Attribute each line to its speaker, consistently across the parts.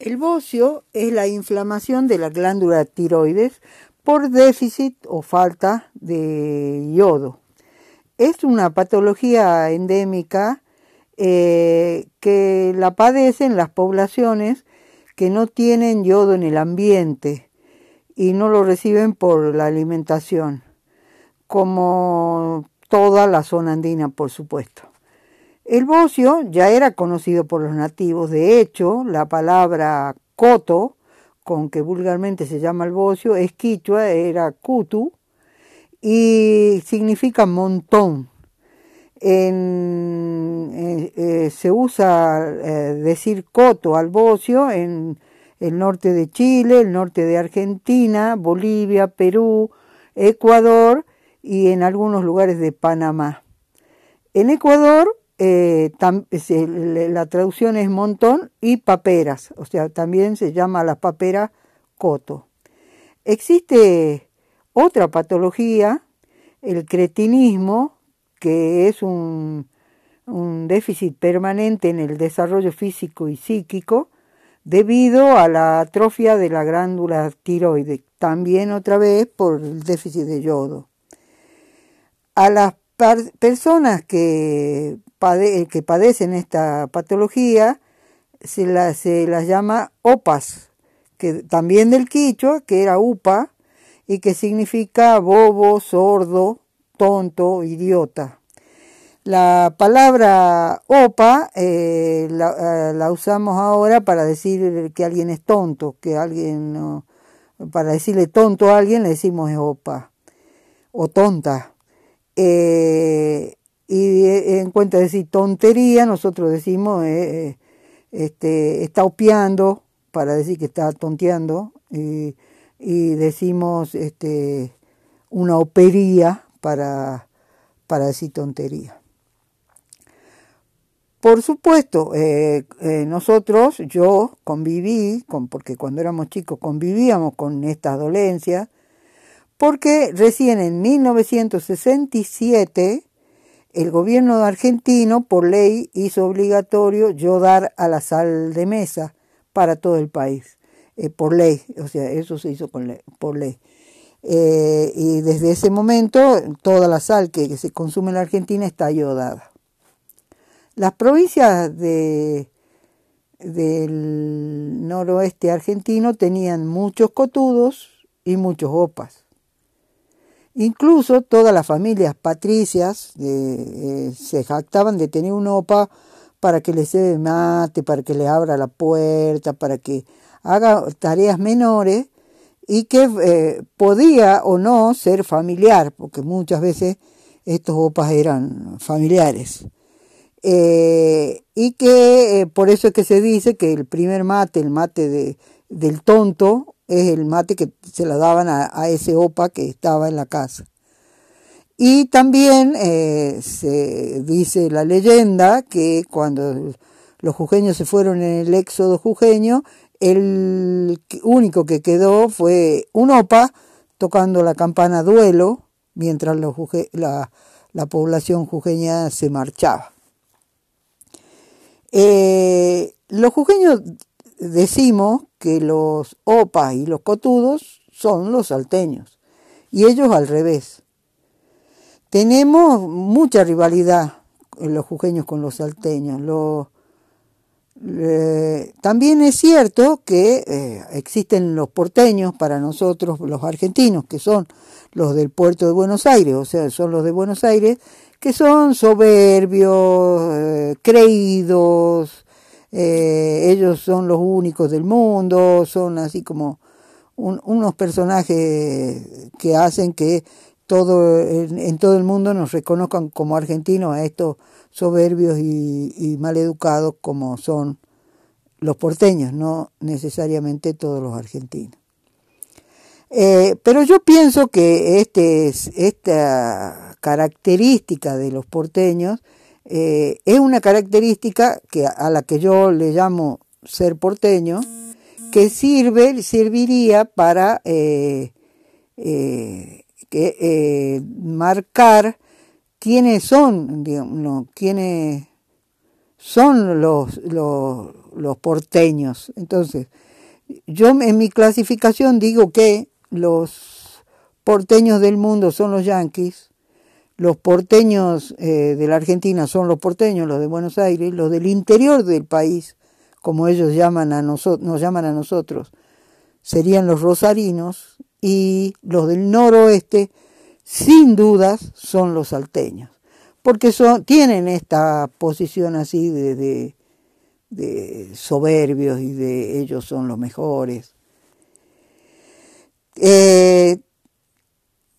Speaker 1: El bocio es la inflamación de la glándula tiroides por déficit o falta de yodo. Es una patología endémica eh, que la padecen las poblaciones que no tienen yodo en el ambiente y no lo reciben por la alimentación, como toda la zona andina, por supuesto. El bocio ya era conocido por los nativos, de hecho, la palabra coto, con que vulgarmente se llama el bocio, es quichua, era kutu, y significa montón. Eh, se usa eh, decir coto al bocio en el norte de Chile, el norte de Argentina, Bolivia, Perú, Ecuador y en algunos lugares de Panamá. En Ecuador la traducción es montón y paperas, o sea, también se llama la papera coto. Existe otra patología, el cretinismo, que es un, déficit permanente en el desarrollo físico y psíquico debido a la atrofia de la glándula tiroide, también otra vez por el déficit de yodo. A las personas que, que padecen esta patología se, se las llama OPAS, que también del quichua, que era UPA, y que significa bobo, sordo, tonto, idiota. La palabra opa eh, la, eh, la, usamos ahora para decir que alguien es tonto, que alguien, para decirle tonto a alguien le decimos opa o tonta. Eh, y en cuenta de decir tontería, nosotros decimos este, está opiando, para decir que está tonteando, y decimos este, una opería para, para decir tontería. Por supuesto, eh, eh, nosotros, yo conviví, con, porque cuando éramos chicos convivíamos con estas dolencias, porque recién en 1967 el gobierno argentino por ley hizo obligatorio yodar a la sal de mesa para todo el país, eh, por ley, o sea, eso se hizo por ley. Eh, y desde ese momento toda la sal que, se consume en la Argentina está yodada. Las provincias de, del noroeste argentino tenían muchos cotudos y muchos opas. Incluso todas las familias patricias eh, se jactaban de tener un opa para que le se mate, para que le abra la puerta, para que haga tareas menores y que eh, podía o no ser familiar, porque muchas veces estos opas eran familiares. Eh, y que eh, por eso es que se dice que el primer mate, el mate de, del tonto, es el mate que se la daban a, ese opa que estaba en la casa. Y también se dice la leyenda que cuando los jujeños se fueron en el éxodo jujeño, el único que quedó fue un opa tocando la campana duelo mientras la, población jujeña se marchaba. Eh, los jujeños decimos que los opas y los cotudos son los salteños y ellos al revés. Tenemos mucha rivalidad en los jujeños con los salteños. Los, eh, también es cierto que eh, existen los porteños para nosotros, los argentinos, que son los del puerto de Buenos Aires, o sea, son los de Buenos Aires, que son soberbios, eh, creídos, ellos son los únicos del mundo, son así como unos personajes que hacen que todo en, todo el mundo nos reconozcan como argentinos a estos soberbios y, y maleducados como son los porteños, no necesariamente todos los argentinos. Eh, pero yo pienso que este, esta característica de los porteños eh, es una característica que, a la que yo le llamo ser porteño, que sirve, serviría para eh, que, marcar quiénes son, digamos, quiénes son los, los porteños. Entonces, yo en mi clasificación digo que los porteños del mundo son los yanquis, los porteños eh, de la Argentina son los porteños, los de Buenos Aires, los del interior del país, como ellos llaman a nos llaman a nosotros, serían los rosarinos y los del noroeste, sin dudas, son los salteños, porque son, tienen esta posición así de, de, soberbios y de ellos son los mejores. Eh,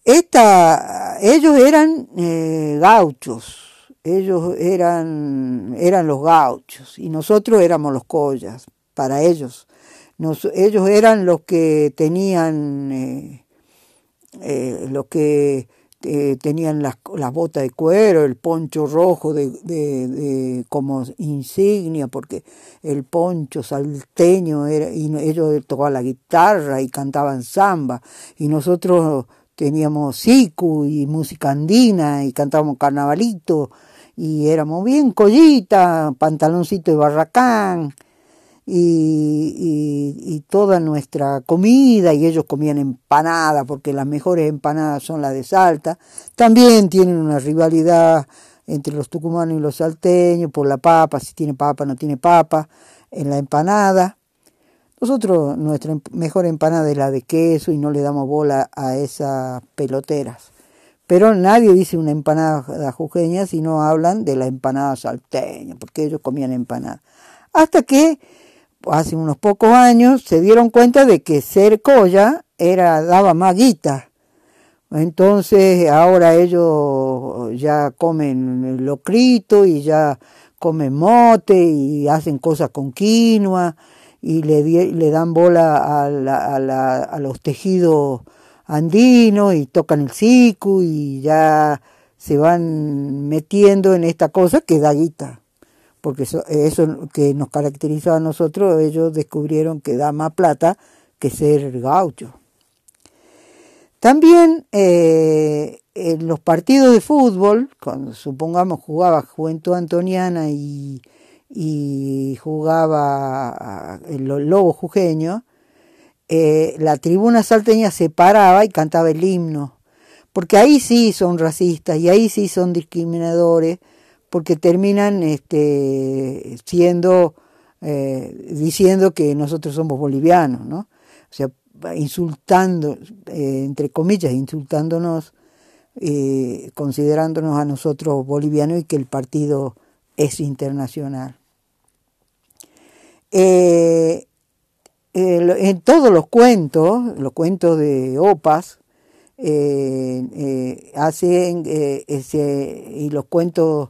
Speaker 1: esta, ellos eran eh, gauchos, ellos eran, eran los gauchos y nosotros éramos los collas, para ellos. Ellos eran los que tenían, eh, eh, los que eh, tenían las, las, botas de cuero, el poncho rojo de, de, como insignia, porque el poncho salteño era, y ellos tocaban la guitarra y cantaban samba, y nosotros teníamos siku y música andina y cantábamos carnavalito, y éramos bien collita, pantaloncito de barracán, y, y, toda nuestra comida, y ellos comían empanada, porque las mejores empanadas son las de Salta. También tienen una rivalidad entre los tucumanos y los salteños por la papa, si tiene papa, no tiene papa, en la empanada. Nosotros, nuestra em, mejor empanada es la de queso y no le damos bola a esas peloteras. Pero nadie dice una empanada jujeña si no hablan de la empanada salteña, porque ellos comían empanada. Hasta que hace unos pocos años se dieron cuenta de que ser colla era, daba más guita. Entonces ahora ellos ya comen locrito y ya comen mote y hacen cosas con quinoa y le, le dan bola a, los tejidos andinos y tocan el siku y ya se van metiendo en esta cosa que da guita porque eso, eso que nos caracteriza a nosotros, ellos descubrieron que da más plata que ser gaucho. También eh, en los partidos de fútbol, cuando supongamos jugaba Juventud Antoniana y, y jugaba el Lobo Jujeño, eh, la tribuna salteña se paraba y cantaba el himno, porque ahí sí son racistas y ahí sí son discriminadores, porque terminan este, siendo, eh, diciendo que nosotros somos bolivianos, ¿no? O sea, insultando, eh, entre comillas, insultándonos, eh, considerándonos a nosotros bolivianos y que el partido es internacional. En todos los cuentos, los cuentos de OPAS, hacen ese, y los cuentos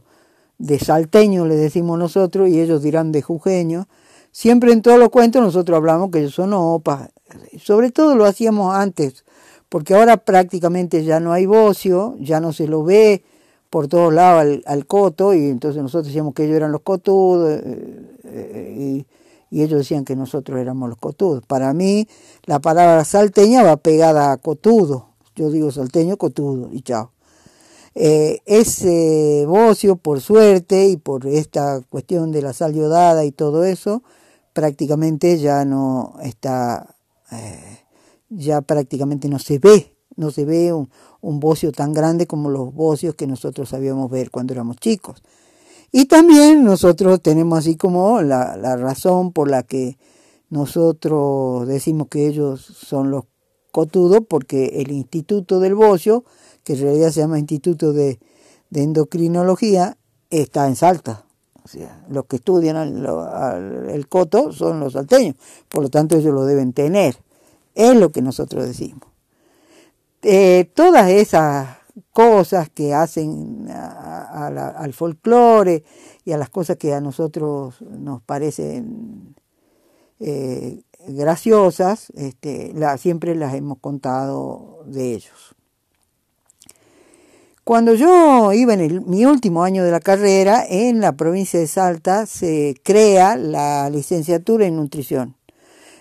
Speaker 1: de salteño le decimos nosotros y ellos dirán de jujeño. Siempre en todos los cuentos nosotros hablamos que ellos son opas. Sobre todo lo hacíamos antes, porque ahora prácticamente ya no hay bocio, ya no se lo ve por todos lados al, coto, y entonces nosotros decíamos que ellos eran los cotudos, eh, eh, y, y ellos decían que nosotros éramos los cotudos. Para mí, la palabra salteña va pegada a cotudo. Yo digo salteño, cotudo, y chao. Eh, ese bocio, por suerte, y por esta cuestión de la sal yodada y todo eso, prácticamente ya no está, eh, ya prácticamente no se ve, no se ve un, un bocio tan grande como los bocios que nosotros sabíamos ver cuando éramos chicos. Y también nosotros tenemos así como la, la razón por la que nosotros decimos que ellos son los cotudos, porque el Instituto del Bocio que en realidad se llama Instituto de, Endocrinología, está en Salta. O sea, los que estudian el coto son los salteños, por lo tanto ellos lo deben tener. Es lo que nosotros decimos. Eh, todas esas cosas que hacen al folclore y a las cosas que a nosotros nos parecen eh, graciosas, este, siempre las hemos contado de ellos. Cuando yo iba en mi último año de la carrera, en la provincia de Salta se crea la licenciatura en nutrición.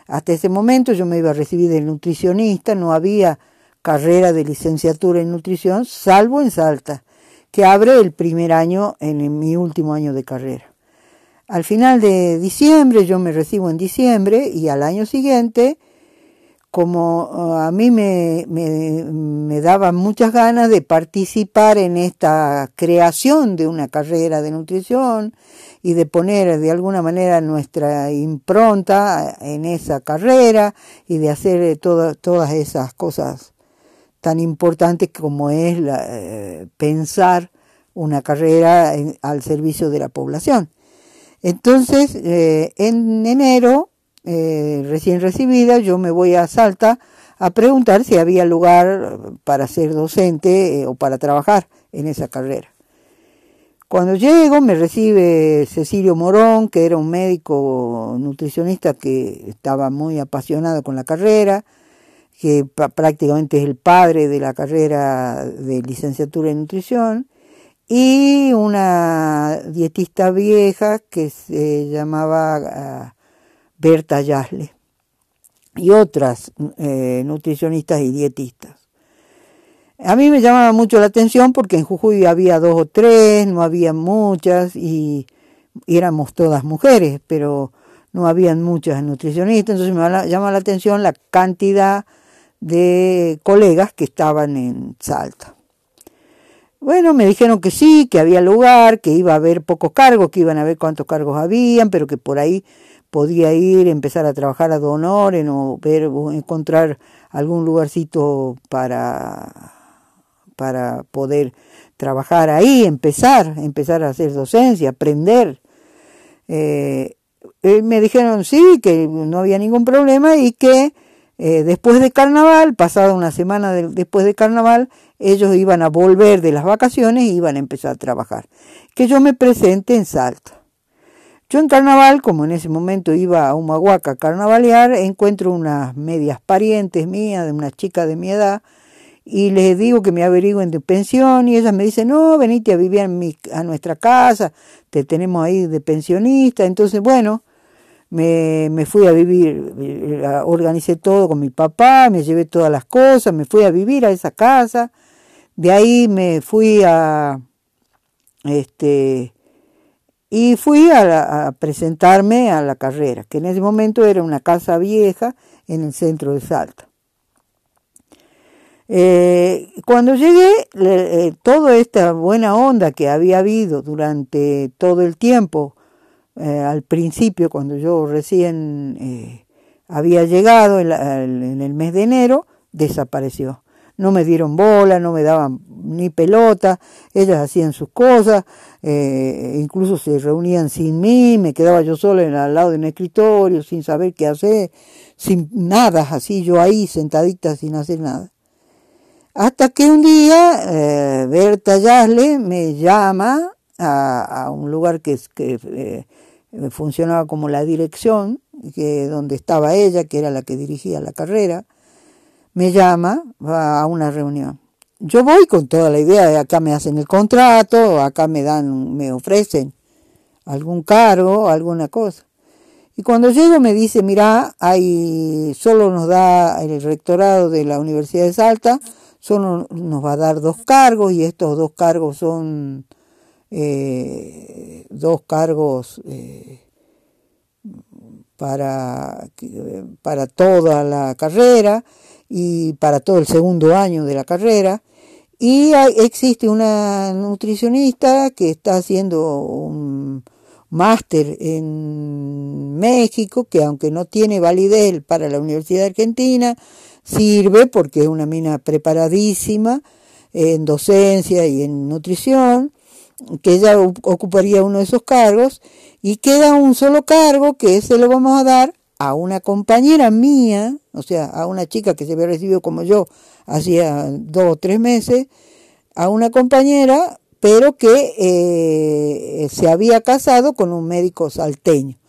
Speaker 1: Hasta ese momento yo me iba a recibir de nutricionista, no había carrera de licenciatura en nutrición, salvo en Salta, que abre el primer año en mi último año de carrera. Al final de diciembre, yo me recibo en diciembre y al año siguiente, como uh, a mí me, me, me daban muchas ganas de participar en esta creación de una carrera de nutrición y de poner de alguna manera nuestra impronta en esa carrera y de hacer todas esas cosas tan importantes como es la, eh, pensar una carrera al servicio de la población. Entonces, eh, en enero, eh, recién recibida, yo me voy a Salta a preguntar si había lugar para ser docente o para trabajar en esa carrera. Cuando llego me recibe Cecilio Morón, que era un médico nutricionista que estaba muy apasionado con la carrera, que prácticamente es el padre de la carrera de licenciatura en nutrición, y una dietista vieja que se llamaba ah, Berta Yasle, y otras eh, nutricionistas y dietistas. A mí me llamaba mucho la atención porque en Jujuy había dos o tres, no había muchas y, éramos todas mujeres, pero no habían muchas nutricionistas, entonces me llama la atención la cantidad de colegas que estaban en Salta. Bueno, me dijeron que sí, que había lugar, que iba a haber pocos cargos, que iban a ver cuántos cargos habían, pero que por ahí podía ir, empezar a trabajar a donor, o ver, encontrar algún lugarcito para para poder trabajar ahí, empezar, empezar a hacer docencia, aprender. Eh, eh, me dijeron sí, que no había ningún problema y que eh, después de carnaval, pasada una semana después de carnaval, ellos iban a volver de las vacaciones y iban a empezar a trabajar. Que yo me presente en Salta. Yo en carnaval, como en ese momento iba a Humahuaca a carnavalear, encuentro unas medias parientes mías, de una chica de mi edad, y les digo que me averigüen de pensión y ellas me dicen, no, venite a vivir a nuestra casa, te tenemos ahí de pensionista. Entonces, bueno, me, me fui a vivir, eh, organicé todo con mi papá, me llevé todas las cosas, me fui a vivir a esa casa. De ahí me fui a, este, y fui a, a presentarme a la carrera, que en ese momento era una casa vieja en el centro de Salta. Eh, cuando llegué, eh, toda esta buena onda que había habido durante todo el tiempo, eh, al principio, cuando yo recién eh, había llegado en, en, el mes de enero, desapareció. No me dieron bola, no me daban ni pelota, ellas hacían sus cosas, incluso se reunían sin mí, me quedaba yo sola al lado de un escritorio, sin saber qué hacer, sin nada, así yo ahí sentadita sin hacer nada. Hasta que un día eh, Berta Yasle me llama a, un lugar que, que eh, funcionaba como la dirección, que donde estaba ella, que era la que dirigía la carrera, me llama a una reunión. Yo voy con toda la idea de acá me hacen el contrato, acá me dan, me ofrecen algún cargo, alguna cosa. Y cuando llego me dice, mira, hay, solo nos da el rectorado de la Universidad de Salta solo nos va a dar dos cargos y estos dos cargos son eh, dos cargos eh, para, para toda la carrera y para todo el segundo año de la carrera. Y existe una nutricionista que está haciendo un máster en México, que aunque no tiene validez para la Universidad Argentina, sirve porque es una mina preparadísima en docencia y en nutrición, que ella ocuparía uno de esos cargos, y queda un solo cargo que se lo vamos a dar a una compañera mía, o sea, a una chica que se había recibido como yo hacía dos o tres meses, a una compañera, pero que eh, se había casado con un médico salteño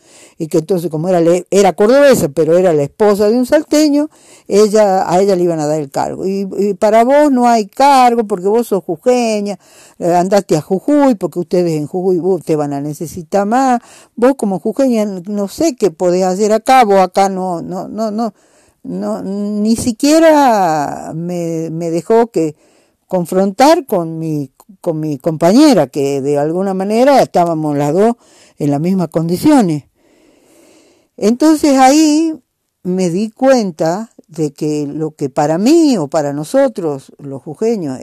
Speaker 1: y que entonces como era, era cordobesa, pero era la esposa de un salteño, ella, a ella le iban a dar el cargo. Y, para vos no hay cargo porque vos sos jujeña, eh, andaste a Jujuy porque ustedes en Jujuy te van a necesitar más, vos como jujeña no sé qué podés hacer acá, vos acá no, no, no, no, no ni siquiera me, me dejó que confrontar con mi con mi compañera, que de alguna manera estábamos las dos en las mismas condiciones. Entonces ahí me di cuenta de que lo que para mí o para nosotros, los jujeños,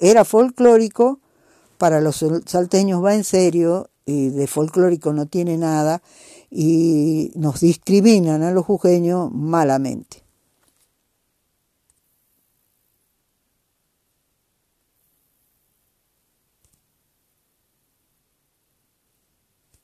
Speaker 1: era folclórico, para los salteños va en serio y de folclórico no tiene nada y nos discriminan a los jujeños malamente.